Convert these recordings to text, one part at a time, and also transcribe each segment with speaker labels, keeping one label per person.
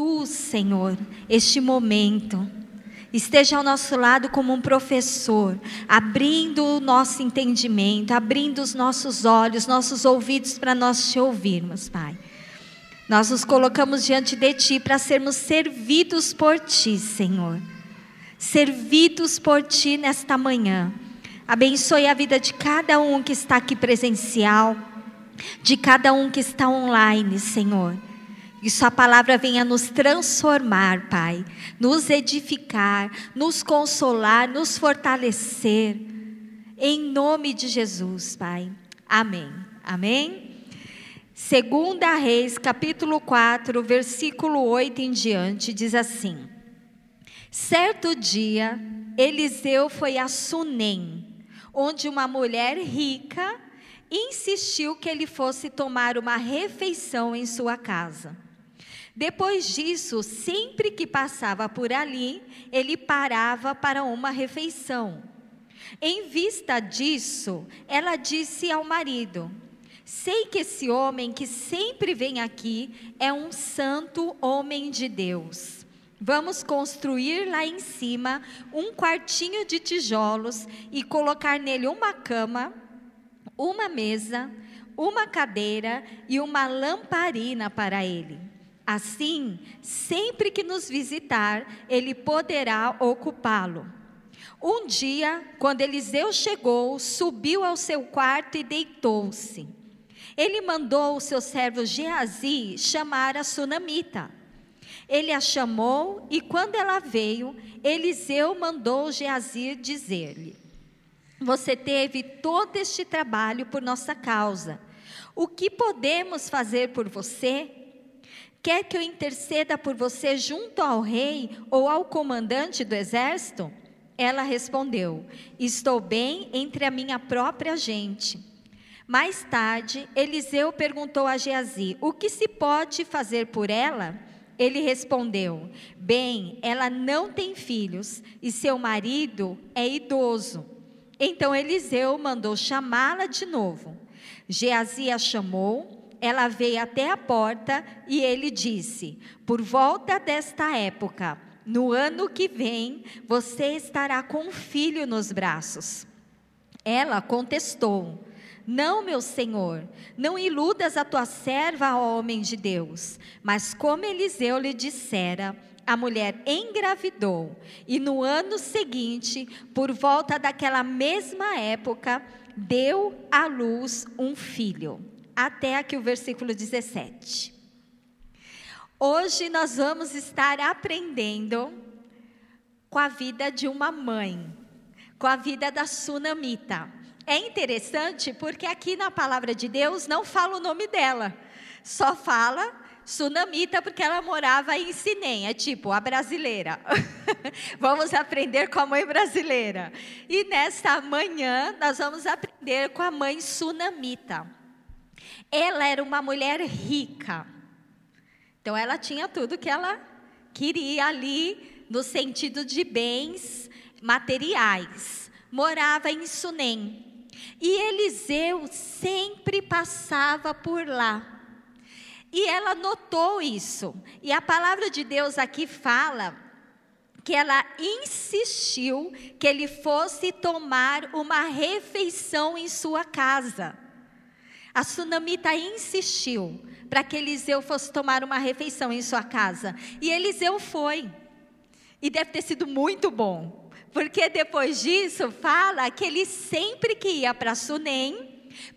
Speaker 1: tu, Senhor, este momento. Esteja ao nosso lado como um professor, abrindo o nosso entendimento, abrindo os nossos olhos, nossos ouvidos para nós te ouvirmos, Pai. Nós nos colocamos diante de Ti para sermos servidos por Ti, Senhor. Servidos por Ti nesta manhã. Abençoe a vida de cada um que está aqui presencial, de cada um que está online, Senhor. Que Sua palavra venha nos transformar, Pai, nos edificar, nos consolar, nos fortalecer. Em nome de Jesus, Pai. Amém. Amém. Segunda Reis, capítulo 4, versículo 8 em diante, diz assim: Certo dia, Eliseu foi a Sunem, onde uma mulher rica insistiu que ele fosse tomar uma refeição em sua casa. Depois disso, sempre que passava por ali, ele parava para uma refeição. Em vista disso, ela disse ao marido: Sei que esse homem que sempre vem aqui é um santo homem de Deus. Vamos construir lá em cima um quartinho de tijolos e colocar nele uma cama, uma mesa, uma cadeira e uma lamparina para ele. Assim, sempre que nos visitar, ele poderá ocupá-lo. Um dia, quando Eliseu chegou, subiu ao seu quarto e deitou-se. Ele mandou o seu servo Geazi chamar a sunamita. Ele a chamou e quando ela veio, Eliseu mandou Geazi dizer-lhe: Você teve todo este trabalho por nossa causa. O que podemos fazer por você? Quer que eu interceda por você junto ao rei ou ao comandante do exército? Ela respondeu: Estou bem entre a minha própria gente. Mais tarde, Eliseu perguntou a Geazi: O que se pode fazer por ela? Ele respondeu: Bem, ela não tem filhos e seu marido é idoso. Então Eliseu mandou chamá-la de novo. Geazi a chamou ela veio até a porta e ele disse: Por volta desta época, no ano que vem, você estará com um filho nos braços. Ela contestou: Não, meu senhor, não iludas a tua serva, ó homem de Deus. Mas como Eliseu lhe dissera, a mulher engravidou e no ano seguinte, por volta daquela mesma época, deu à luz um filho até aqui o versículo 17. Hoje nós vamos estar aprendendo com a vida de uma mãe, com a vida da sunamita. É interessante porque aqui na palavra de Deus não fala o nome dela, só fala sunamita porque ela morava em Sinem, é tipo a brasileira. vamos aprender com a mãe brasileira. E nesta manhã nós vamos aprender com a mãe sunamita. Ela era uma mulher rica. Então ela tinha tudo que ela queria ali no sentido de bens materiais. Morava em Sunem. E Eliseu sempre passava por lá. E ela notou isso. E a palavra de Deus aqui fala que ela insistiu que ele fosse tomar uma refeição em sua casa. A sunamita insistiu para que Eliseu fosse tomar uma refeição em sua casa. E Eliseu foi. E deve ter sido muito bom. Porque depois disso, fala que ele sempre que ia para Sunem,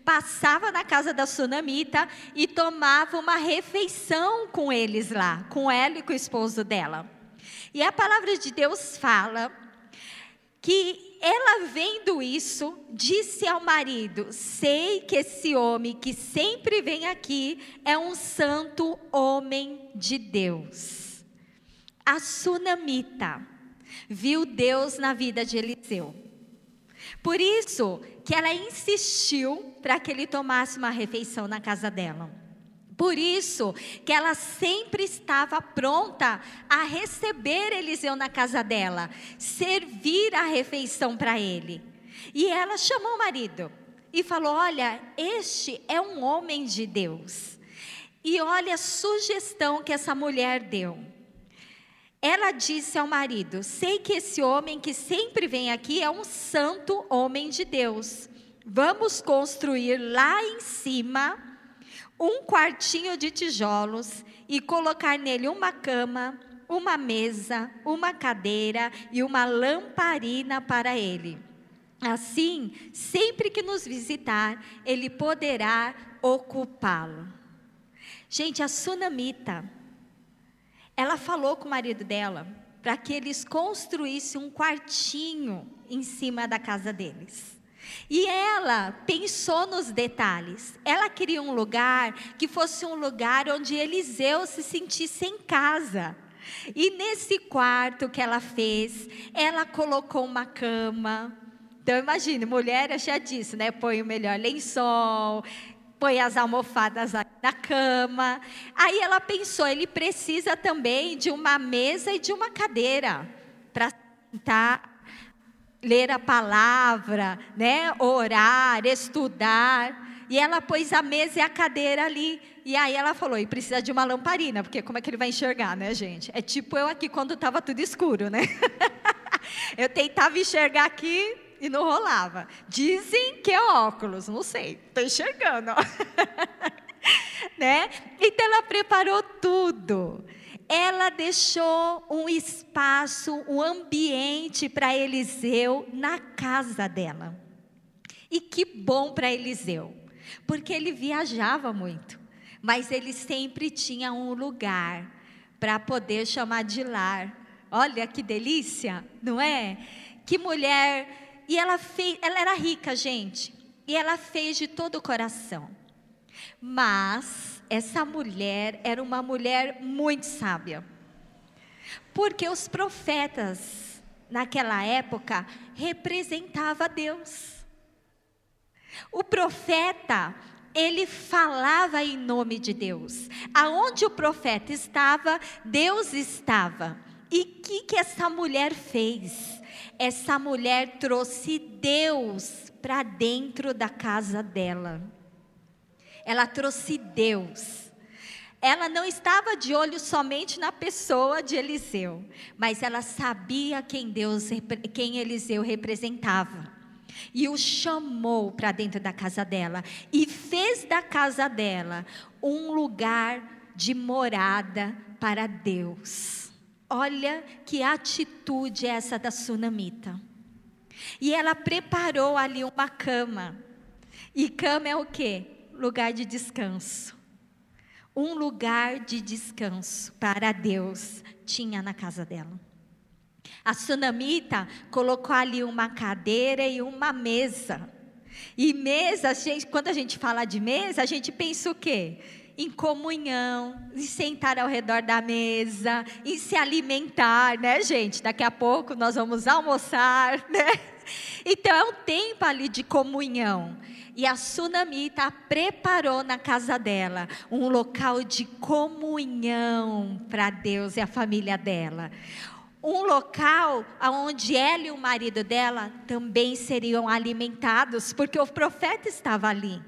Speaker 1: passava na casa da sunamita e tomava uma refeição com eles lá, com ela e com o esposo dela. E a palavra de Deus fala que ela vendo isso, disse ao marido: Sei que esse homem que sempre vem aqui é um santo homem de Deus. A sunamita viu Deus na vida de Eliseu. Por isso que ela insistiu para que ele tomasse uma refeição na casa dela. Por isso que ela sempre estava pronta a receber Eliseu na casa dela, servir a refeição para ele. E ela chamou o marido e falou: Olha, este é um homem de Deus. E olha a sugestão que essa mulher deu. ela disse ao marido: Sei que esse homem que sempre vem aqui é um santo homem de Deus. Vamos construir lá em cima um quartinho de tijolos e colocar nele uma cama, uma mesa, uma cadeira e uma lamparina para ele. Assim, sempre que nos visitar, ele poderá ocupá-lo. Gente, a sunamita ela falou com o marido dela para que eles construíssem um quartinho em cima da casa deles. E ela pensou nos detalhes. Ela queria um lugar que fosse um lugar onde Eliseu se sentisse em casa. E nesse quarto que ela fez, ela colocou uma cama. Então imagine, mulher é cheia disso, né? Põe o melhor lençol, põe as almofadas na cama. Aí ela pensou, ele precisa também de uma mesa e de uma cadeira para sentar, ler a palavra, né? Orar, estudar. E ela pôs a mesa e a cadeira ali. E aí ela falou: e precisa de uma lamparina, porque como é que ele vai enxergar, né, gente? É tipo eu aqui quando estava tudo escuro, né? eu tentava enxergar aqui, e não rolava. Dizem que é óculos, não sei, estou enxergando. né? Então ela preparou tudo. Ela deixou um espaço, um ambiente para Eliseu na casa dela. E que bom para Eliseu, porque ele viajava muito, mas ele sempre tinha um lugar para poder chamar de lar. Olha que delícia, não é? Que mulher e ela fez, ela era rica, gente, e ela fez de todo o coração. Mas essa mulher era uma mulher muito sábia. Porque os profetas naquela época representava Deus. O profeta, ele falava em nome de Deus. Aonde o profeta estava, Deus estava. E o que, que essa mulher fez? essa mulher trouxe Deus para dentro da casa dela. Ela trouxe Deus. Ela não estava de olho somente na pessoa de Eliseu, mas ela sabia quem Deus, quem Eliseu representava. E o chamou para dentro da casa dela e fez da casa dela um lugar de morada para Deus. Olha que atitude é essa da sunamita. E ela preparou ali uma cama. E cama é o quê? Lugar de descanso. Um lugar de descanso para Deus tinha na casa dela. A sunamita colocou ali uma cadeira e uma mesa. E mesa, gente, quando a gente fala de mesa, a gente pensa o quê? em comunhão, em sentar ao redor da mesa, em se alimentar, né, gente? Daqui a pouco nós vamos almoçar, né? Então é um tempo ali de comunhão. E a Sunamita preparou na casa dela um local de comunhão para Deus e a família dela. Um local onde ela e o marido dela também seriam alimentados, porque o profeta estava ali.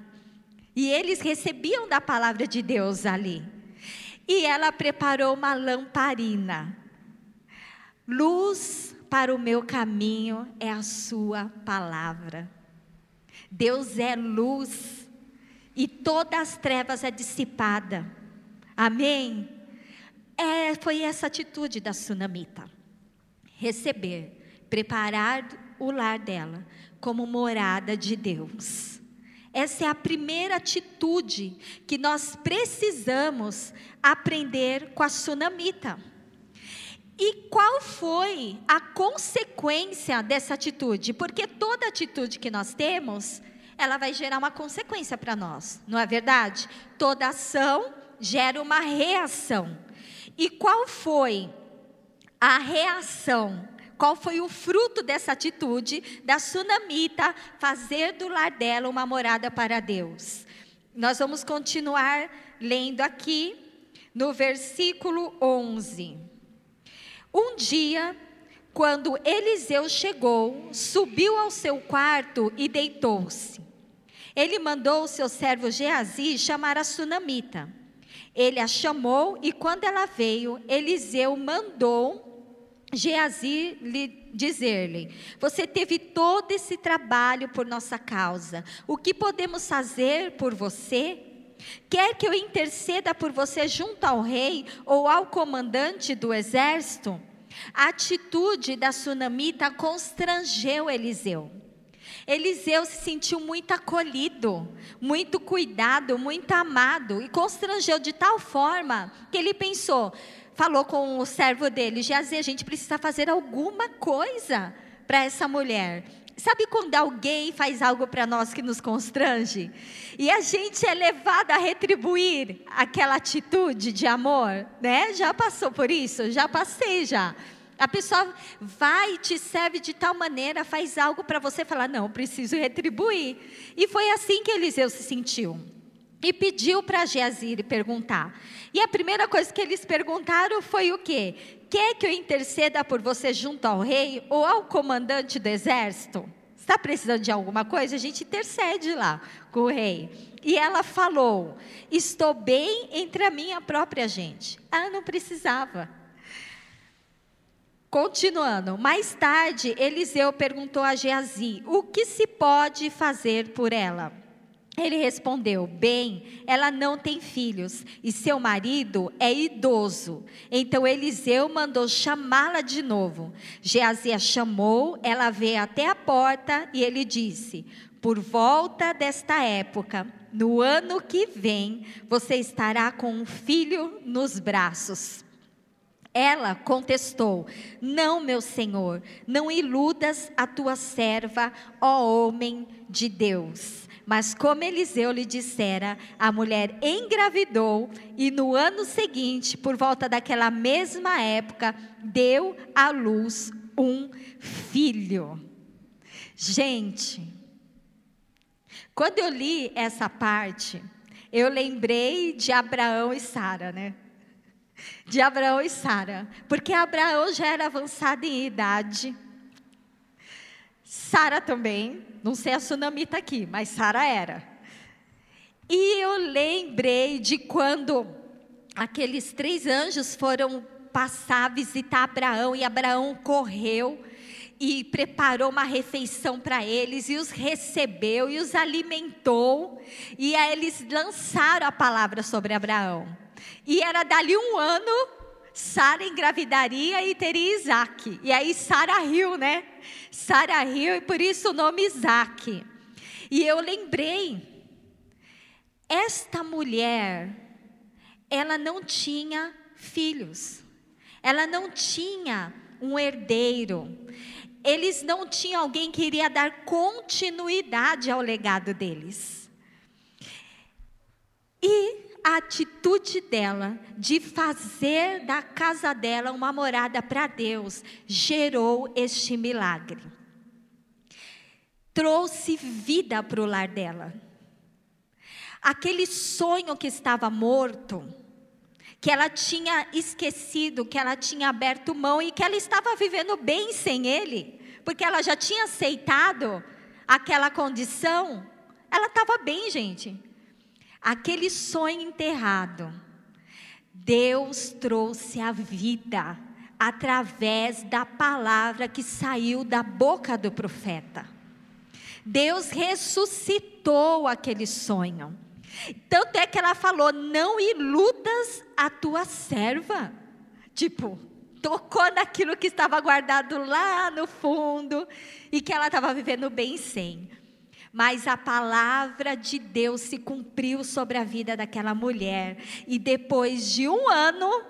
Speaker 1: E eles recebiam da palavra de Deus ali. E ela preparou uma lamparina. Luz para o meu caminho é a sua palavra. Deus é luz e todas as trevas é dissipada. Amém? É, foi essa atitude da sunamita. Receber, preparar o lar dela como morada de Deus. Essa é a primeira atitude que nós precisamos aprender com a sunamita. E qual foi a consequência dessa atitude? Porque toda atitude que nós temos, ela vai gerar uma consequência para nós, não é verdade? Toda ação gera uma reação. E qual foi a reação qual foi o fruto dessa atitude da sunamita fazer do lar dela uma morada para Deus? Nós vamos continuar lendo aqui no versículo 11. Um dia, quando Eliseu chegou, subiu ao seu quarto e deitou-se. Ele mandou o seu servo Geazi chamar a sunamita. Ele a chamou e quando ela veio, Eliseu mandou Geazi lhe dizer-lhe: Você teve todo esse trabalho por nossa causa. O que podemos fazer por você? Quer que eu interceda por você junto ao rei ou ao comandante do exército? A atitude da sunamita constrangeu Eliseu. Eliseu se sentiu muito acolhido, muito cuidado, muito amado e constrangeu de tal forma que ele pensou: falou com o servo dele, Geazi, a gente precisa fazer alguma coisa para essa mulher. Sabe quando alguém faz algo para nós que nos constrange? E a gente é levado a retribuir aquela atitude de amor, né? Já passou por isso? Já passei já. A pessoa vai te serve de tal maneira, faz algo para você falar, não, preciso retribuir. E foi assim que Eliseu se sentiu. E pediu para Geazir perguntar. E a primeira coisa que eles perguntaram foi o quê? Quer que eu interceda por você junto ao rei ou ao comandante do exército? Está precisando de alguma coisa? A gente intercede lá com o rei. E ela falou: Estou bem entre a minha própria gente. Ela não precisava. Continuando, mais tarde, Eliseu perguntou a Geazi: O que se pode fazer por ela? Ele respondeu: Bem, ela não tem filhos e seu marido é idoso. Então Eliseu mandou chamá-la de novo. Geazi a chamou, ela veio até a porta e ele disse: Por volta desta época, no ano que vem, você estará com um filho nos braços. Ela contestou: Não, meu senhor, não iludas a tua serva, ó homem de Deus. Mas como Eliseu lhe dissera, a mulher engravidou e no ano seguinte, por volta daquela mesma época, deu à luz um filho. Gente, quando eu li essa parte, eu lembrei de Abraão e Sara, né? De Abraão e Sara, porque Abraão já era avançado em idade, Sara também, não sei a sunamita aqui, mas Sara era. E eu lembrei de quando aqueles três anjos foram passar, visitar Abraão, e Abraão correu e preparou uma refeição para eles, e os recebeu e os alimentou, e aí eles lançaram a palavra sobre Abraão. E era dali um ano Sara engravidaria e teria Isaac. E aí Sara riu, né? Sara riu e por isso o nome Isaac. E eu lembrei, esta mulher, ela não tinha filhos. Ela não tinha um herdeiro. Eles não tinham alguém que iria dar continuidade ao legado deles. E a atitude dela de fazer da casa dela uma morada para Deus gerou este milagre. Trouxe vida para o lar dela. Aquele sonho que estava morto, que ela tinha esquecido, que ela tinha aberto mão e que ela estava vivendo bem sem ele, porque ela já tinha aceitado aquela condição, ela estava bem, gente aquele sonho enterrado, Deus trouxe a vida através da palavra que saiu da boca do profeta. Deus ressuscitou aquele sonho. Tanto é que ela falou: Não iludas a tua serva. Tipo, tocou naquilo que estava guardado lá no fundo e que ela estava vivendo bem sem. Mas a palavra de Deus se cumpriu sobre a vida daquela mulher. E depois de um ano,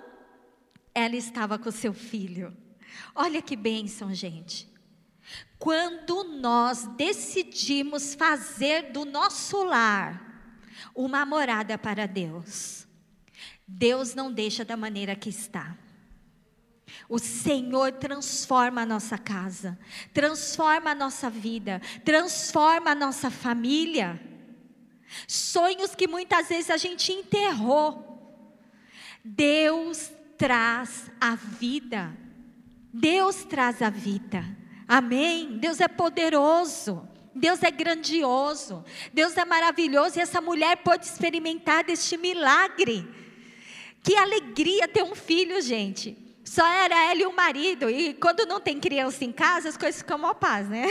Speaker 1: ela estava com seu filho. Olha que bênção, gente. Quando nós decidimos fazer do nosso lar uma morada para Deus, Deus não deixa da maneira que está. O Senhor transforma a nossa casa, transforma a nossa vida, transforma a nossa família. Sonhos que muitas vezes a gente enterrou. Deus traz a vida. Deus traz a vida. Amém? Deus é poderoso. Deus é grandioso. Deus é maravilhoso. E essa mulher pode experimentar deste milagre. Que alegria ter um filho, gente. Só era ela e o marido. E quando não tem criança em casa, as coisas ficam mal paz, né?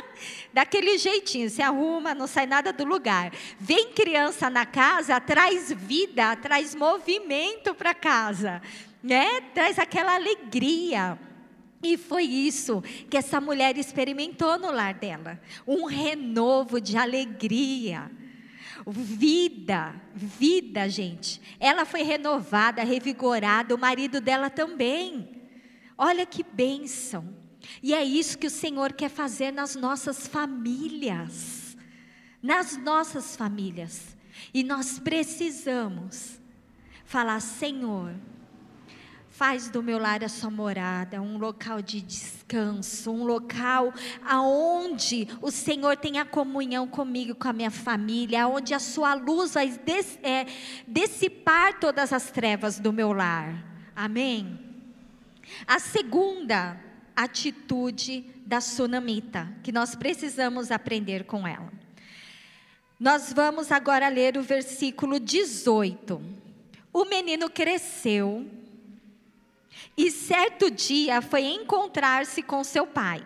Speaker 1: Daquele jeitinho, se arruma, não sai nada do lugar. Vem criança na casa, traz vida, traz movimento para casa, né? Traz aquela alegria. E foi isso que essa mulher experimentou no lar dela, um renovo de alegria. Vida, vida, gente. Ela foi renovada, revigorada, o marido dela também. Olha que bênção. E é isso que o Senhor quer fazer nas nossas famílias. Nas nossas famílias. E nós precisamos falar: Senhor, Faz do meu lar a sua morada, um local de descanso, um local aonde o Senhor tenha comunhão comigo, com a minha família, aonde a sua luz vai des, é, dissipar todas as trevas do meu lar. Amém? A segunda atitude da sunamita, que nós precisamos aprender com ela. Nós vamos agora ler o versículo 18. O menino cresceu e certo dia foi encontrar-se com seu pai,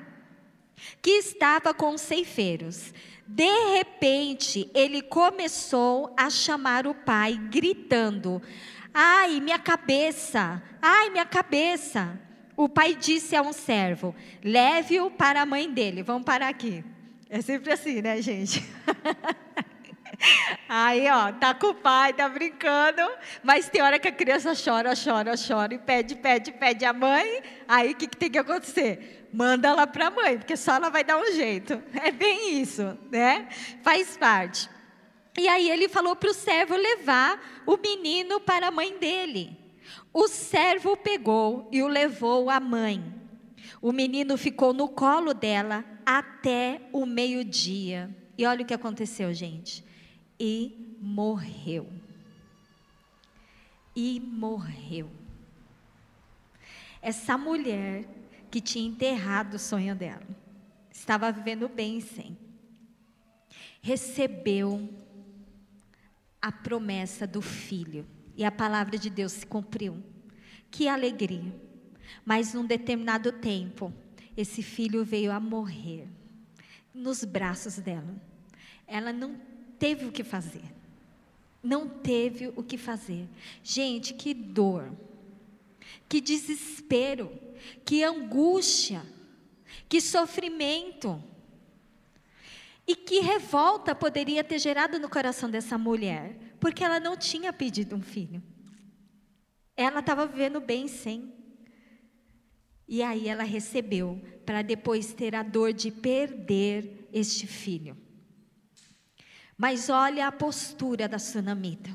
Speaker 1: que estava com os ceifeiros. De repente, ele começou a chamar o pai, gritando: Ai, minha cabeça! Ai, minha cabeça! O pai disse a um servo: Leve-o para a mãe dele. Vamos parar aqui. É sempre assim, né, gente? Aí, ó, tá com o pai, tá brincando, mas tem hora que a criança chora, chora, chora e pede, pede, pede a mãe. Aí o que, que tem que acontecer? Manda ela para a mãe, porque só ela vai dar um jeito. É bem isso, né? Faz parte. E aí ele falou para o servo levar o menino para a mãe dele. O servo pegou e o levou à mãe. O menino ficou no colo dela até o meio-dia. E olha o que aconteceu, gente e morreu. E morreu. Essa mulher que tinha enterrado o sonho dela, estava vivendo bem sem, recebeu a promessa do filho e a palavra de Deus se cumpriu. Que alegria! Mas num determinado tempo, esse filho veio a morrer nos braços dela. Ela não teve o que fazer. Não teve o que fazer. Gente, que dor, que desespero, que angústia, que sofrimento. E que revolta poderia ter gerado no coração dessa mulher, porque ela não tinha pedido um filho. Ela estava vivendo bem sem. E aí ela recebeu, para depois ter a dor de perder este filho. Mas olha a postura da sunamita.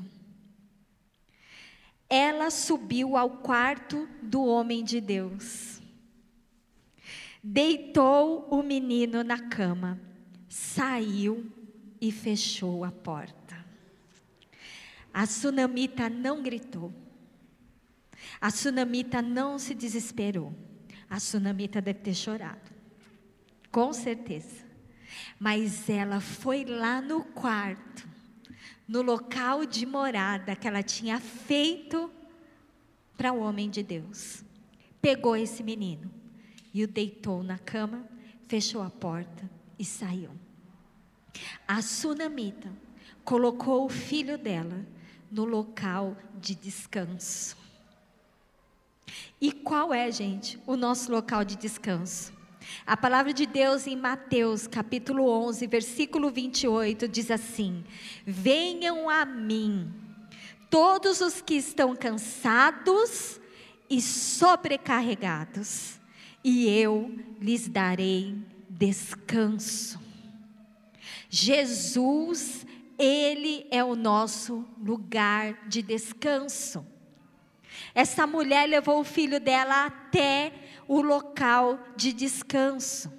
Speaker 1: Ela subiu ao quarto do homem de Deus, deitou o menino na cama, saiu e fechou a porta. A sunamita não gritou, a sunamita não se desesperou, a sunamita deve ter chorado, com certeza. Mas ela foi lá no quarto, no local de morada que ela tinha feito para o homem de Deus. Pegou esse menino e o deitou na cama, fechou a porta e saiu. A sunamita colocou o filho dela no local de descanso. E qual é, gente, o nosso local de descanso? A palavra de Deus em Mateus, capítulo 11, versículo 28, diz assim: Venham a mim, todos os que estão cansados e sobrecarregados, e eu lhes darei descanso. Jesus, Ele é o nosso lugar de descanso. Essa mulher levou o filho dela até o local de descanso.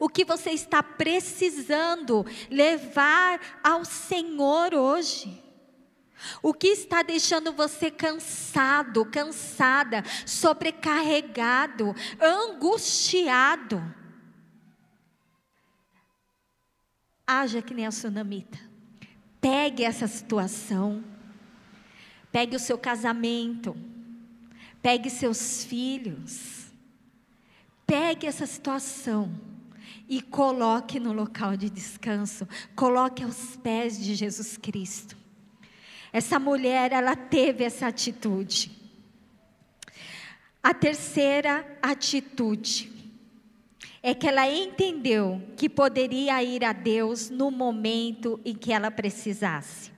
Speaker 1: O que você está precisando levar ao Senhor hoje? O que está deixando você cansado, cansada, sobrecarregado, angustiado? Haja que nem a tsunamita. Pegue essa situação. Pegue o seu casamento pegue seus filhos, pegue essa situação e coloque no local de descanso, coloque aos pés de Jesus Cristo. Essa mulher, ela teve essa atitude. A terceira atitude é que ela entendeu que poderia ir a Deus no momento em que ela precisasse.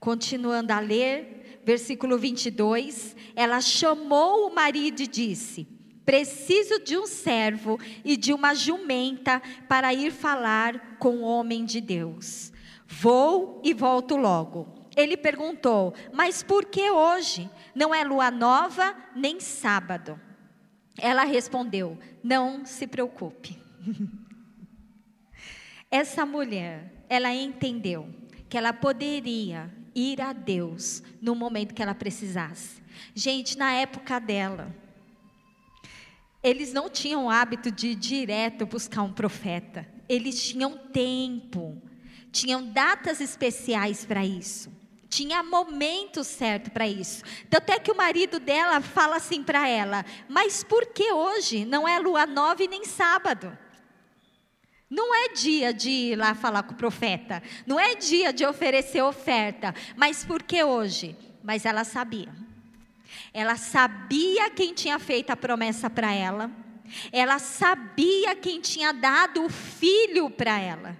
Speaker 1: Continuando a ler, versículo 22, ela chamou o marido e disse: Preciso de um servo e de uma jumenta para ir falar com o homem de Deus. Vou e volto logo. Ele perguntou: Mas por que hoje? Não é lua nova nem sábado. Ela respondeu: Não se preocupe. Essa mulher, ela entendeu que ela poderia ir a Deus no momento que ela precisasse. Gente, na época dela, eles não tinham o hábito de ir direto buscar um profeta. Eles tinham tempo, tinham datas especiais para isso. Tinha momento certo para isso. Tanto é que o marido dela fala assim para ela: Mas por que hoje? Não é lua nova nem sábado. Não é dia de ir lá falar com o profeta. Não é dia de oferecer oferta. Mas por que hoje? Mas ela sabia. Ela sabia quem tinha feito a promessa para ela. Ela sabia quem tinha dado o filho para ela.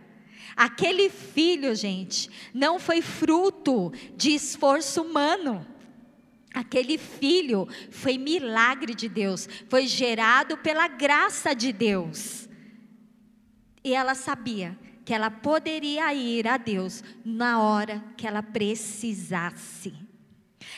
Speaker 1: Aquele filho, gente, não foi fruto de esforço humano. Aquele filho foi milagre de Deus, foi gerado pela graça de Deus. E ela sabia que ela poderia ir a Deus na hora que ela precisasse.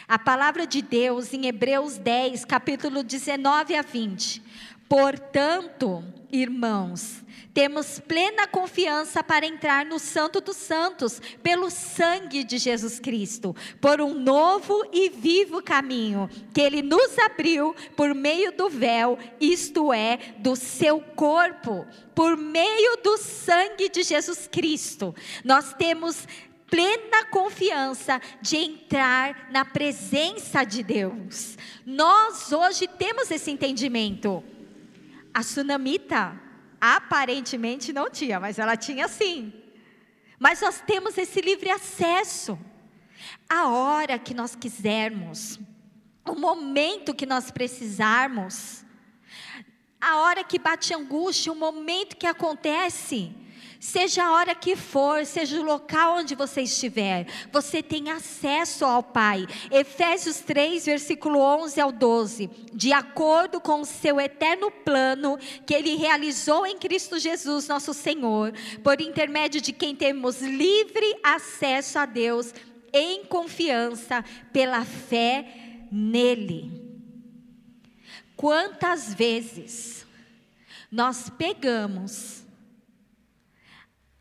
Speaker 1: A palavra de Deus em Hebreus 10, capítulo 19 a 20. Portanto, irmãos, temos plena confiança para entrar no Santo dos Santos, pelo sangue de Jesus Cristo, por um novo e vivo caminho que Ele nos abriu por meio do véu, isto é, do seu corpo, por meio do sangue de Jesus Cristo. Nós temos plena confiança de entrar na presença de Deus. Nós hoje temos esse entendimento. A sunamita Aparentemente não tinha, mas ela tinha sim. Mas nós temos esse livre acesso. A hora que nós quisermos, o momento que nós precisarmos, a hora que bate angústia, o momento que acontece, Seja a hora que for, seja o local onde você estiver, você tem acesso ao Pai. Efésios 3, versículo 11 ao 12. De acordo com o seu eterno plano que ele realizou em Cristo Jesus, nosso Senhor, por intermédio de quem temos livre acesso a Deus em confiança pela fé nele. Quantas vezes nós pegamos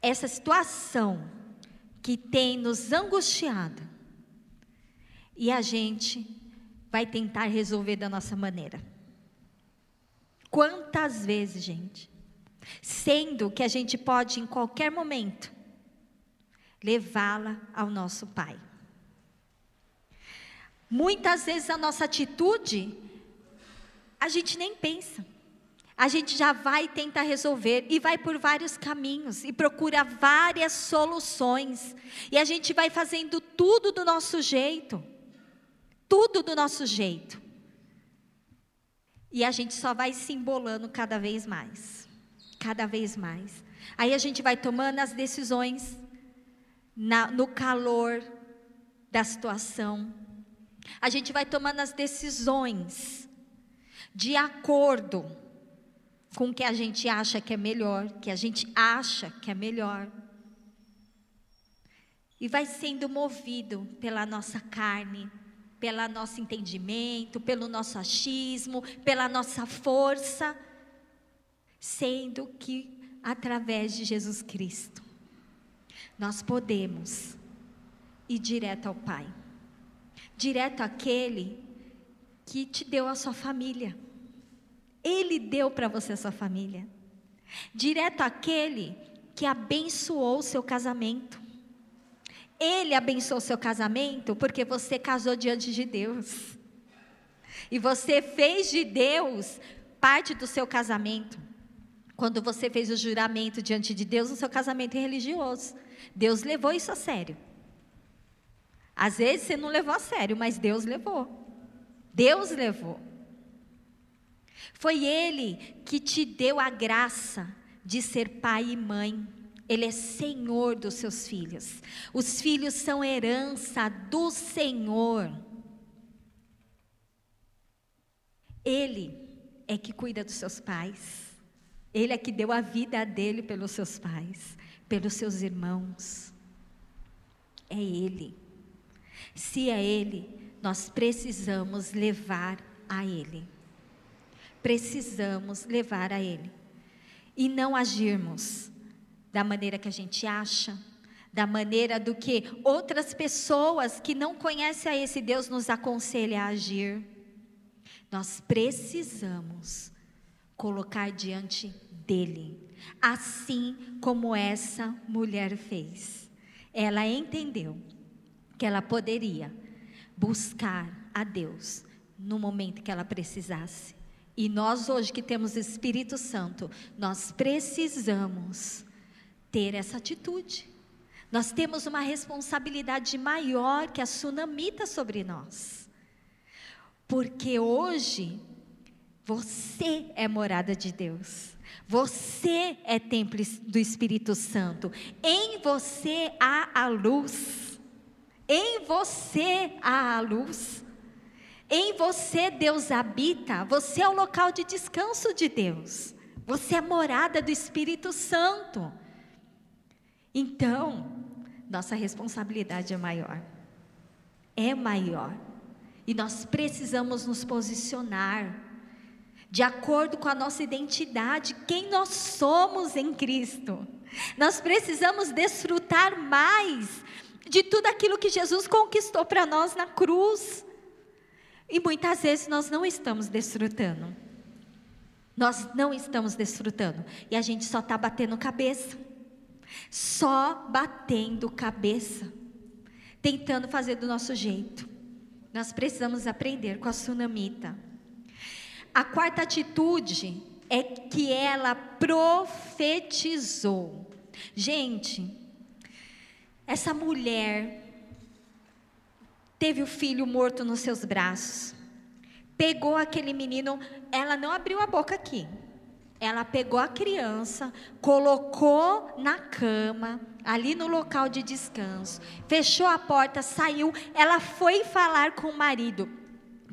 Speaker 1: essa situação que tem nos angustiado e a gente vai tentar resolver da nossa maneira. Quantas vezes, gente? Sendo que a gente pode em qualquer momento levá-la ao nosso Pai. Muitas vezes a nossa atitude a gente nem pensa a gente já vai tentar resolver e vai por vários caminhos e procura várias soluções. E a gente vai fazendo tudo do nosso jeito. Tudo do nosso jeito. E a gente só vai se embolando cada vez mais. Cada vez mais. Aí a gente vai tomando as decisões na, no calor da situação. A gente vai tomando as decisões de acordo com o que a gente acha que é melhor, que a gente acha que é melhor. E vai sendo movido pela nossa carne, pelo nosso entendimento, pelo nosso achismo, pela nossa força, sendo que através de Jesus Cristo nós podemos ir direto ao Pai, direto àquele que te deu a sua família ele deu para você a sua família. Direto àquele que abençoou o seu casamento. Ele abençoou o seu casamento porque você casou diante de Deus. E você fez de Deus parte do seu casamento. Quando você fez o juramento diante de Deus no seu casamento religioso. Deus levou isso a sério. Às vezes você não levou a sério, mas Deus levou. Deus levou. Foi Ele que te deu a graça de ser pai e mãe. Ele é Senhor dos seus filhos. Os filhos são herança do Senhor. Ele é que cuida dos seus pais. Ele é que deu a vida dele pelos seus pais, pelos seus irmãos. É Ele. Se é Ele, nós precisamos levar a Ele. Precisamos levar a Ele. E não agirmos da maneira que a gente acha, da maneira do que outras pessoas que não conhecem a esse Deus nos aconselham a agir. Nós precisamos colocar diante dele, assim como essa mulher fez. Ela entendeu que ela poderia buscar a Deus no momento que ela precisasse. E nós hoje que temos Espírito Santo, nós precisamos ter essa atitude. Nós temos uma responsabilidade maior que a sunamita sobre nós. Porque hoje você é morada de Deus. Você é templo do Espírito Santo. Em você há a luz. Em você há a luz. Em você Deus habita. Você é o local de descanso de Deus. Você é morada do Espírito Santo. Então, nossa responsabilidade é maior. É maior. E nós precisamos nos posicionar de acordo com a nossa identidade, quem nós somos em Cristo. Nós precisamos desfrutar mais de tudo aquilo que Jesus conquistou para nós na cruz. E muitas vezes nós não estamos desfrutando. Nós não estamos desfrutando. E a gente só está batendo cabeça. Só batendo cabeça. Tentando fazer do nosso jeito. Nós precisamos aprender com a sunamita. A quarta atitude é que ela profetizou. Gente, essa mulher teve o filho morto nos seus braços. Pegou aquele menino, ela não abriu a boca aqui. Ela pegou a criança, colocou na cama, ali no local de descanso, fechou a porta, saiu. Ela foi falar com o marido.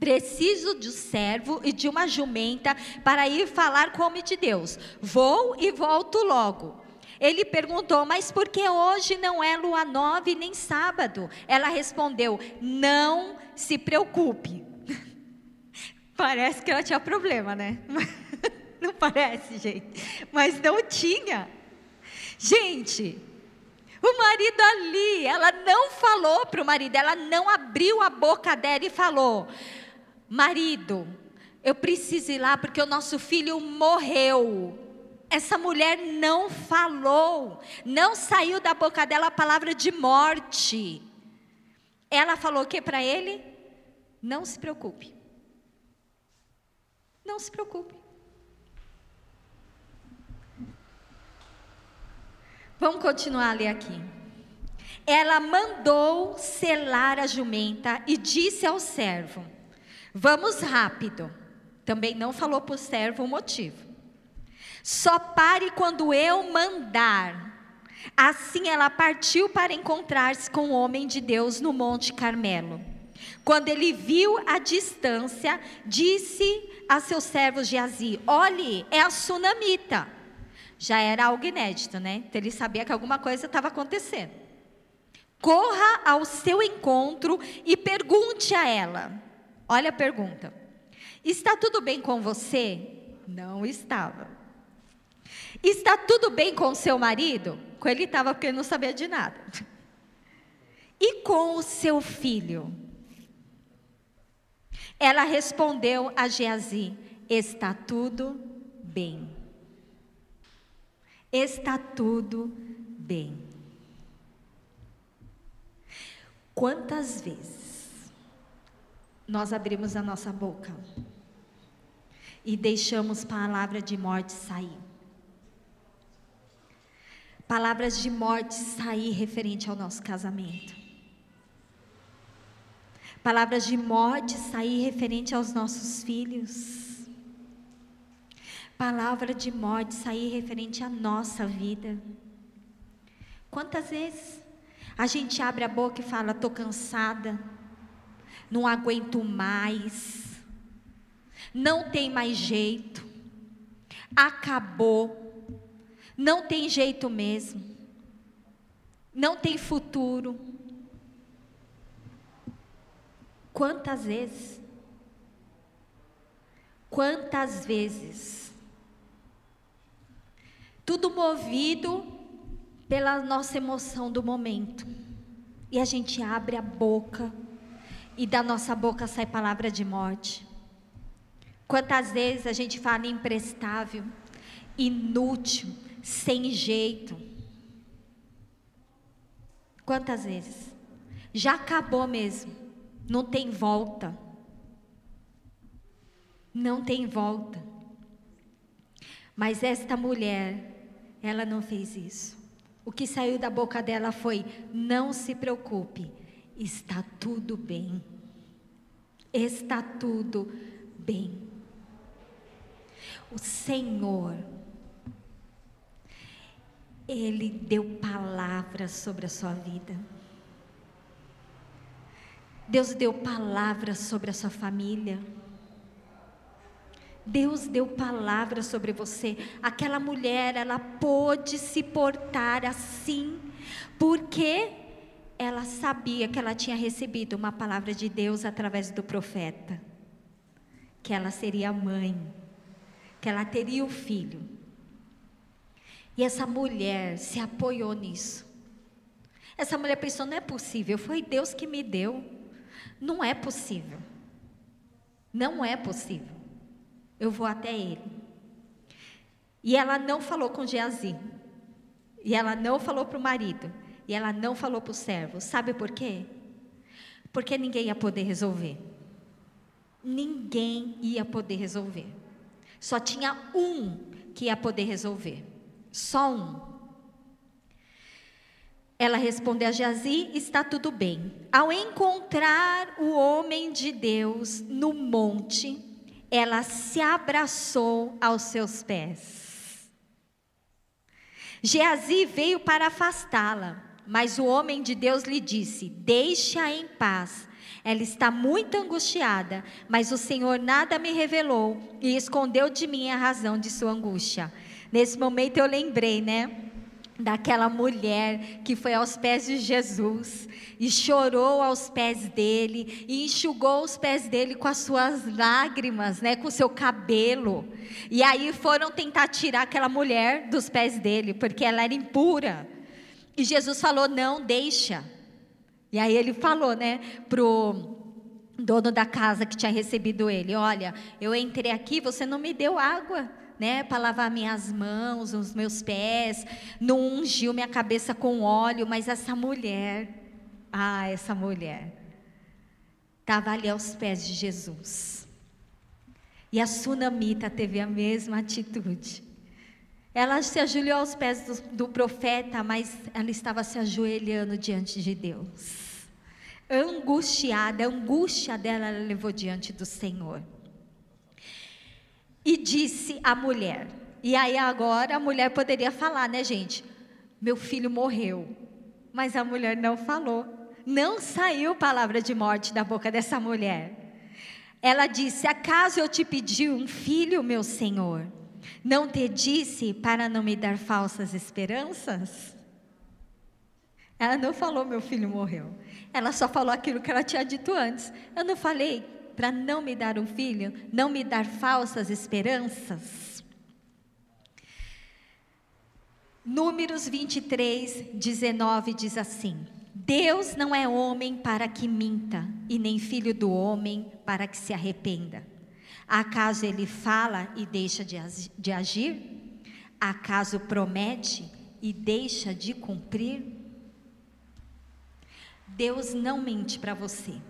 Speaker 1: Preciso de um servo e de uma jumenta para ir falar com o homem de Deus. Vou e volto logo. Ele perguntou, mas por que hoje não é lua nove nem sábado? Ela respondeu, não se preocupe. Parece que ela tinha problema, né? Não parece, gente. Mas não tinha. Gente, o marido ali, ela não falou para o marido, ela não abriu a boca dela e falou: Marido, eu preciso ir lá porque o nosso filho morreu. Essa mulher não falou, não saiu da boca dela a palavra de morte. Ela falou o que para ele? Não se preocupe. Não se preocupe. Vamos continuar a ler aqui. Ela mandou selar a jumenta e disse ao servo: Vamos rápido. Também não falou para o servo o motivo. Só pare quando eu mandar. Assim ela partiu para encontrar-se com o homem de Deus no Monte Carmelo. Quando ele viu a distância, disse a seus servos Geazi: Olhe, é a sunamita. Já era algo inédito, né? Então ele sabia que alguma coisa estava acontecendo. Corra ao seu encontro e pergunte a ela. Olha a pergunta: Está tudo bem com você? Não estava. Está tudo bem com seu marido? Com ele estava porque ele não sabia de nada. E com o seu filho? Ela respondeu a Geazi: Está tudo bem. Está tudo bem. Quantas vezes nós abrimos a nossa boca e deixamos palavra de morte sair. Palavras de morte sair referente ao nosso casamento. Palavras de morte sair referente aos nossos filhos. Palavra de morte sair referente à nossa vida. Quantas vezes a gente abre a boca e fala: estou cansada, não aguento mais, não tem mais jeito, acabou, não tem jeito mesmo, não tem futuro. Quantas vezes? Quantas vezes? Tudo movido pela nossa emoção do momento. E a gente abre a boca e da nossa boca sai palavra de morte. Quantas vezes a gente fala imprestável, inútil, sem jeito? Quantas vezes? Já acabou mesmo. Não tem volta. Não tem volta. Mas esta mulher, ela não fez isso. O que saiu da boca dela foi: não se preocupe, está tudo bem. Está tudo bem. O Senhor, Ele deu palavras sobre a sua vida. Deus deu palavras sobre a sua família. Deus deu palavras sobre você. Aquela mulher, ela pôde se portar assim, porque ela sabia que ela tinha recebido uma palavra de Deus através do profeta, que ela seria mãe, que ela teria o filho. E essa mulher se apoiou nisso. Essa mulher pensou: não é possível, foi Deus que me deu. Não é possível. Não é possível eu vou até ele. E ela não falou com Geazi. E ela não falou para o marido. E ela não falou para o servo. Sabe por quê? Porque ninguém ia poder resolver. Ninguém ia poder resolver. Só tinha um que ia poder resolver. Só um. Ela respondeu a Geazi: Está tudo bem. Ao encontrar o homem de Deus no monte, ela se abraçou aos seus pés. Geazi veio para afastá-la, mas o homem de Deus lhe disse: Deixa-a em paz. Ela está muito angustiada, mas o Senhor nada me revelou e escondeu de mim a razão de sua angústia. Nesse momento eu lembrei, né? daquela mulher que foi aos pés de Jesus e chorou aos pés dele e enxugou os pés dele com as suas lágrimas, né, com o seu cabelo. E aí foram tentar tirar aquela mulher dos pés dele, porque ela era impura. E Jesus falou: "Não, deixa". E aí ele falou, né, pro dono da casa que tinha recebido ele: "Olha, eu entrei aqui, você não me deu água" né, para lavar minhas mãos, os meus pés, não ungiu minha cabeça com óleo, mas essa mulher, ah, essa mulher, estava ali aos pés de Jesus. E a sunamita teve a mesma atitude. Ela se ajoelhou aos pés do, do profeta, mas ela estava se ajoelhando diante de Deus. Angustiada, a angústia dela ela levou diante do Senhor. E disse a mulher. E aí agora a mulher poderia falar, né, gente? Meu filho morreu. Mas a mulher não falou. Não saiu palavra de morte da boca dessa mulher. Ela disse: Acaso eu te pedi um filho, meu senhor? Não te disse para não me dar falsas esperanças? Ela não falou: Meu filho morreu. Ela só falou aquilo que ela tinha dito antes. Eu não falei para não me dar um filho, não me dar falsas esperanças? Números 23, 19 diz assim: Deus não é homem para que minta, e nem filho do homem para que se arrependa. Acaso ele fala e deixa de agir? Acaso promete e deixa de cumprir? Deus não mente para você.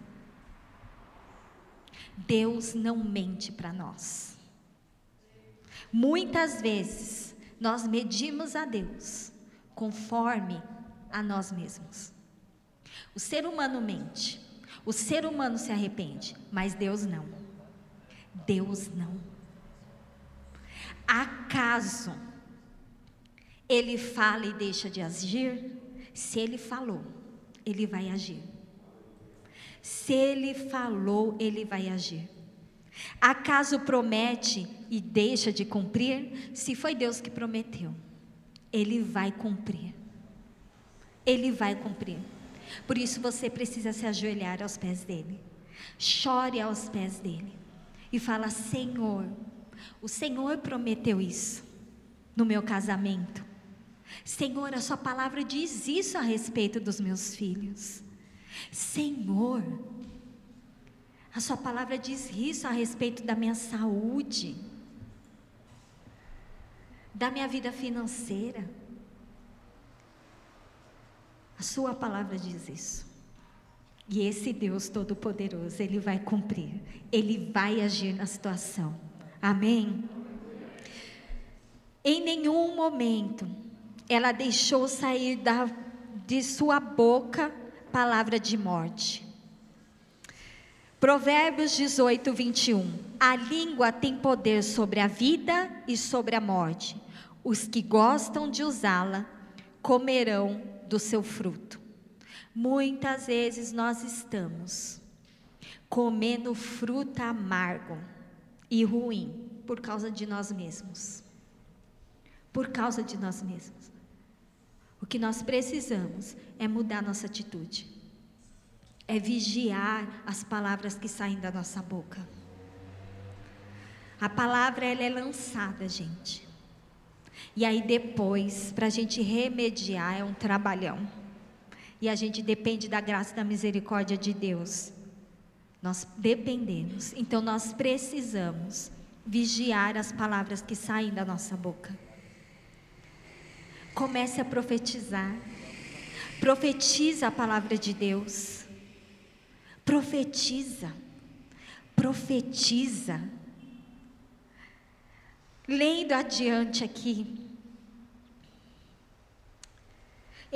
Speaker 1: Deus não mente para nós. Muitas vezes nós medimos a Deus conforme a nós mesmos. O ser humano mente, o ser humano se arrepende, mas Deus não. Deus não. Acaso ele fala e deixa de agir? Se ele falou, ele vai agir. Se ele falou, ele vai agir. Acaso promete e deixa de cumprir? Se foi Deus que prometeu, ele vai cumprir. Ele vai cumprir. Por isso você precisa se ajoelhar aos pés dele. Chore aos pés dele e fala: Senhor, o Senhor prometeu isso no meu casamento. Senhor, a Sua palavra diz isso a respeito dos meus filhos. Senhor, a Sua palavra diz isso a respeito da minha saúde, da minha vida financeira. A Sua palavra diz isso. E esse Deus Todo-Poderoso, Ele vai cumprir, Ele vai agir na situação. Amém? Em nenhum momento ela deixou sair da, de sua boca palavra de morte. Provérbios 18, 21. A língua tem poder sobre a vida e sobre a morte. Os que gostam de usá-la comerão do seu fruto. Muitas vezes nós estamos comendo fruta amargo e ruim por causa de nós mesmos. Por causa de nós mesmos. O que nós precisamos é mudar nossa atitude, é vigiar as palavras que saem da nossa boca. A palavra ela é lançada, gente. E aí depois, para a gente remediar, é um trabalhão. E a gente depende da graça e da misericórdia de Deus. Nós dependemos. Então nós precisamos vigiar as palavras que saem da nossa boca. Comece a profetizar. Profetiza a palavra de Deus. Profetiza. Profetiza. Lendo adiante aqui.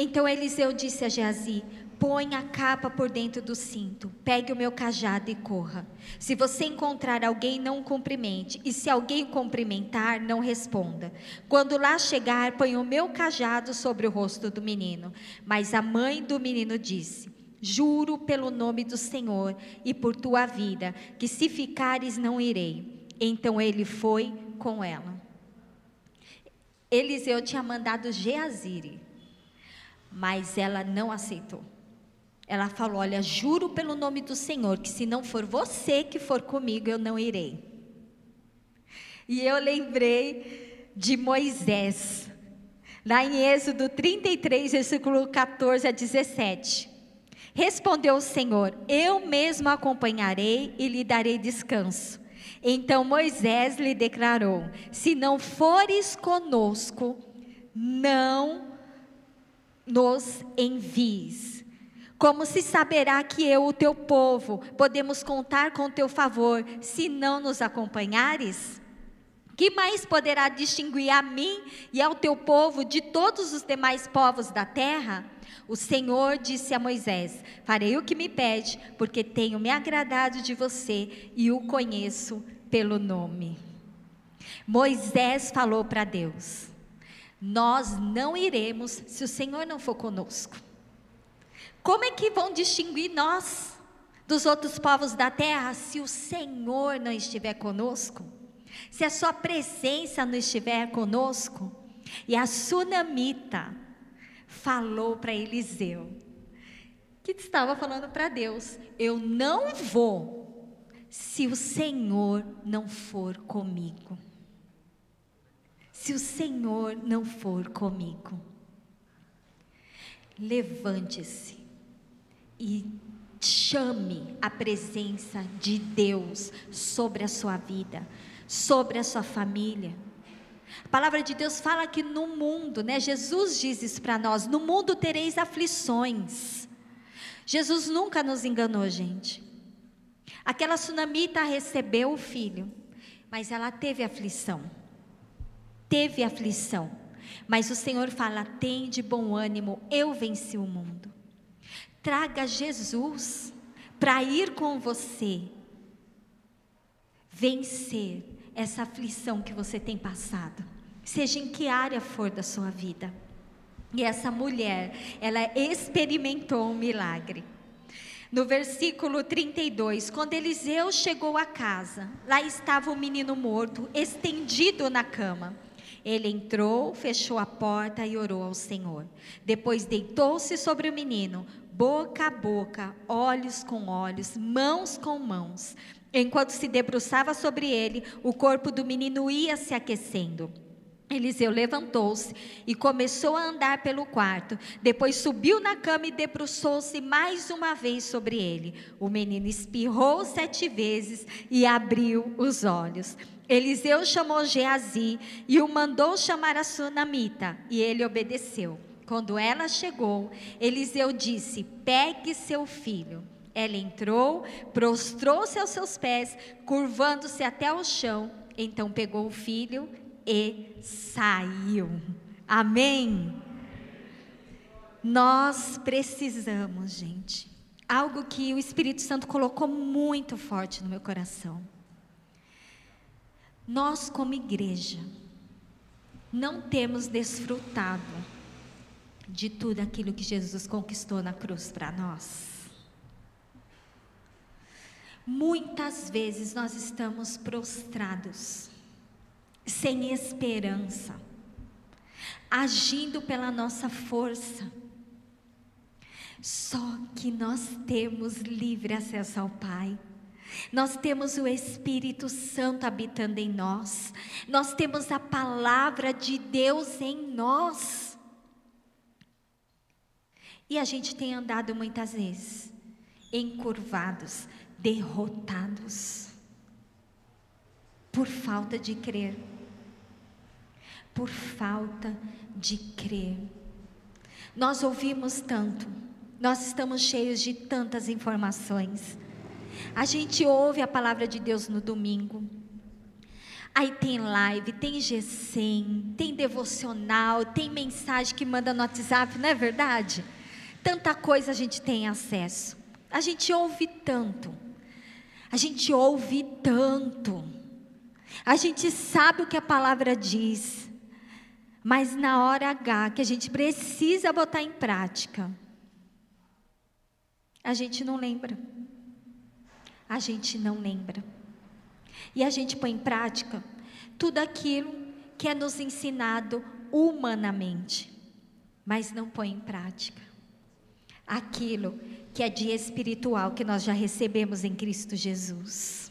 Speaker 1: Então Eliseu disse a Geazi: Põe a capa por dentro do cinto, pegue o meu cajado e corra. Se você encontrar alguém, não cumprimente, e se alguém o cumprimentar, não responda. Quando lá chegar, põe o meu cajado sobre o rosto do menino. Mas a mãe do menino disse: Juro pelo nome do Senhor e por tua vida, que se ficares, não irei. Então ele foi com ela. Eliseu tinha mandado Geazire, mas ela não aceitou. Ela falou: Olha, juro pelo nome do Senhor que se não for você que for comigo, eu não irei. E eu lembrei de Moisés, lá em Êxodo 33, versículo 14 a 17. Respondeu o Senhor: Eu mesmo acompanharei e lhe darei descanso. Então Moisés lhe declarou: Se não fores conosco, não nos envies. Como se saberá que eu, o teu povo, podemos contar com teu favor, se não nos acompanhares? Que mais poderá distinguir a mim e ao teu povo de todos os demais povos da terra? O Senhor disse a Moisés: Farei o que me pede, porque tenho me agradado de você e o conheço pelo nome. Moisés falou para Deus: Nós não iremos se o Senhor não for conosco. Como é que vão distinguir nós dos outros povos da terra se o Senhor não estiver conosco? Se a sua presença não estiver conosco? E a sunamita falou para Eliseu, que estava falando para Deus: Eu não vou se o Senhor não for comigo. Se o Senhor não for comigo. Levante-se e chame a presença de Deus sobre a sua vida, sobre a sua família. A palavra de Deus fala que no mundo, né? Jesus diz isso para nós: no mundo tereis aflições. Jesus nunca nos enganou, gente. Aquela sunamita recebeu o filho, mas ela teve aflição. Teve aflição. Mas o Senhor fala: tem de bom ânimo, eu venci o mundo. Traga Jesus para ir com você vencer essa aflição que você tem passado, seja em que área for da sua vida. E essa mulher, ela experimentou um milagre. No versículo 32, quando Eliseu chegou à casa, lá estava o menino morto, estendido na cama. Ele entrou, fechou a porta e orou ao Senhor. Depois deitou-se sobre o menino, boca a boca, olhos com olhos, mãos com mãos. Enquanto se debruçava sobre ele, o corpo do menino ia se aquecendo. Eliseu levantou-se e começou a andar pelo quarto. Depois subiu na cama e debruçou-se mais uma vez sobre ele. O menino espirrou sete vezes e abriu os olhos. Eliseu chamou Geazi e o mandou chamar a sunamita, e ele obedeceu. Quando ela chegou, Eliseu disse: Pegue seu filho. Ela entrou, prostrou-se aos seus pés, curvando-se até o chão. Então pegou o filho e saiu. Amém. Nós precisamos, gente, algo que o Espírito Santo colocou muito forte no meu coração. Nós, como igreja, não temos desfrutado de tudo aquilo que Jesus conquistou na cruz para nós. Muitas vezes nós estamos prostrados, sem esperança, agindo pela nossa força. Só que nós temos livre acesso ao Pai. Nós temos o Espírito Santo habitando em nós. Nós temos a palavra de Deus em nós. E a gente tem andado muitas vezes encurvados, derrotados, por falta de crer. Por falta de crer. Nós ouvimos tanto, nós estamos cheios de tantas informações. A gente ouve a palavra de Deus no domingo. Aí tem live, tem GCM, tem devocional, tem mensagem que manda no WhatsApp, não é verdade? Tanta coisa a gente tem acesso. A gente ouve tanto. A gente ouve tanto. A gente sabe o que a palavra diz. Mas na hora H, que a gente precisa botar em prática, a gente não lembra a gente não lembra. E a gente põe em prática tudo aquilo que é nos ensinado humanamente, mas não põe em prática aquilo que é de espiritual que nós já recebemos em Cristo Jesus.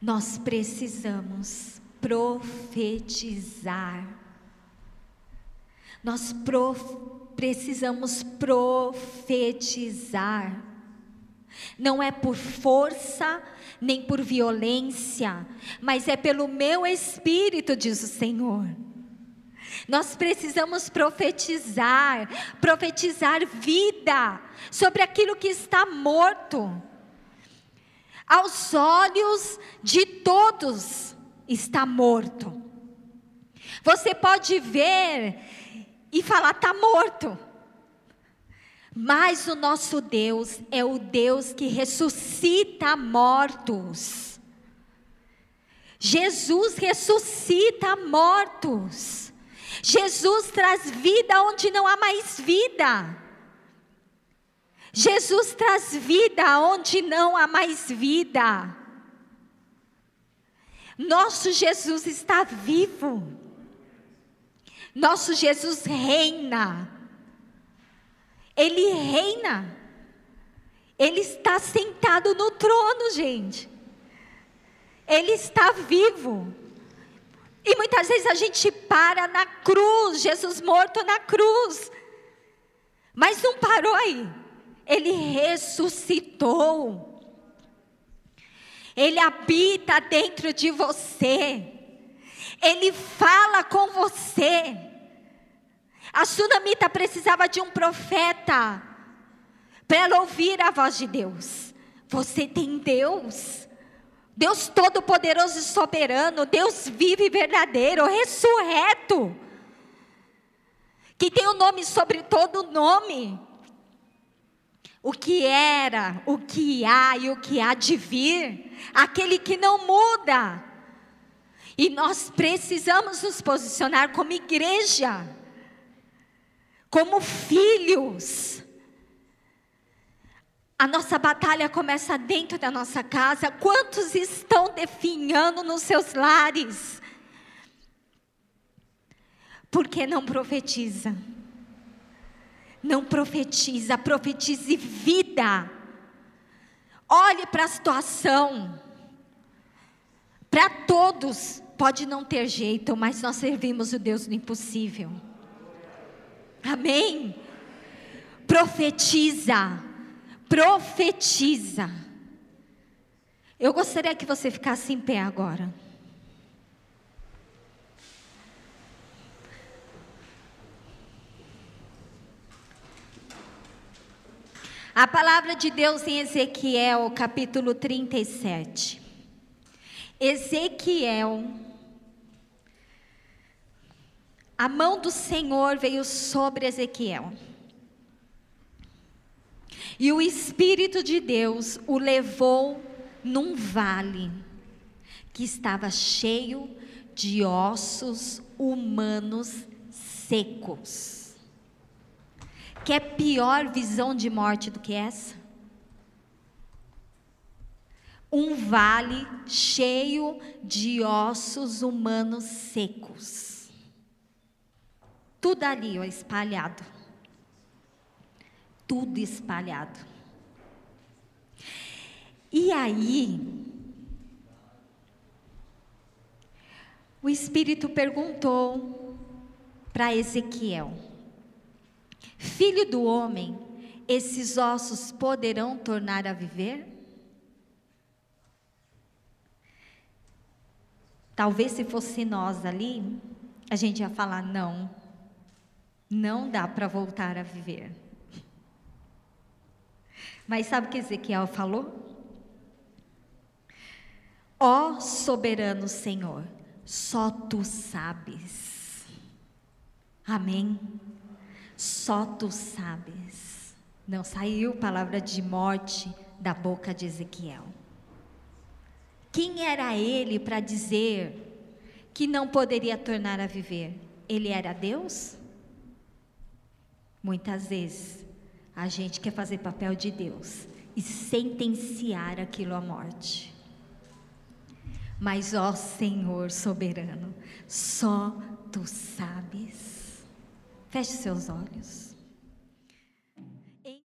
Speaker 1: Nós precisamos profetizar. Nós prof precisamos profetizar não é por força, nem por violência, mas é pelo meu espírito, diz o Senhor. Nós precisamos profetizar, profetizar vida sobre aquilo que está morto. Aos olhos de todos está morto. Você pode ver e falar, está morto. Mas o nosso Deus é o Deus que ressuscita mortos. Jesus ressuscita mortos. Jesus traz vida onde não há mais vida. Jesus traz vida onde não há mais vida. Nosso Jesus está vivo. Nosso Jesus reina. Ele reina. Ele está sentado no trono, gente. Ele está vivo. E muitas vezes a gente para na cruz, Jesus morto na cruz. Mas não parou aí. Ele ressuscitou. Ele habita dentro de você. Ele fala com você. A sunamita precisava de um profeta para ela ouvir a voz de Deus. Você tem Deus. Deus Todo-Poderoso e Soberano, Deus vivo e verdadeiro, ressurreto, que tem o um nome sobre todo nome. O que era, o que há e o que há de vir, aquele que não muda. E nós precisamos nos posicionar como igreja, como filhos. A nossa batalha começa dentro da nossa casa. Quantos estão definhando nos seus lares? Porque não profetiza. Não profetiza, profetize vida. Olhe para a situação. Para todos, pode não ter jeito, mas nós servimos o Deus do impossível. Amém? Profetiza profetiza. Eu gostaria que você ficasse em pé agora. A palavra de Deus em Ezequiel, capítulo 37. Ezequiel, a mão do Senhor veio sobre Ezequiel. E o Espírito de Deus o levou num vale que estava cheio de ossos humanos secos. Quer pior visão de morte do que essa? Um vale cheio de ossos humanos secos. Tudo ali, ó, espalhado tudo espalhado. E aí, o Espírito perguntou para Ezequiel: Filho do homem, esses ossos poderão tornar a viver? Talvez se fosse nós ali, a gente ia falar: não, não dá para voltar a viver. Mas sabe o que Ezequiel falou? Ó oh, soberano Senhor, só tu sabes. Amém? Só tu sabes. Não saiu palavra de morte da boca de Ezequiel. Quem era ele para dizer que não poderia tornar a viver? Ele era Deus? Muitas vezes a gente quer fazer papel de Deus e sentenciar aquilo à morte. Mas, ó Senhor soberano, só tu sabes. Feche seus olhos.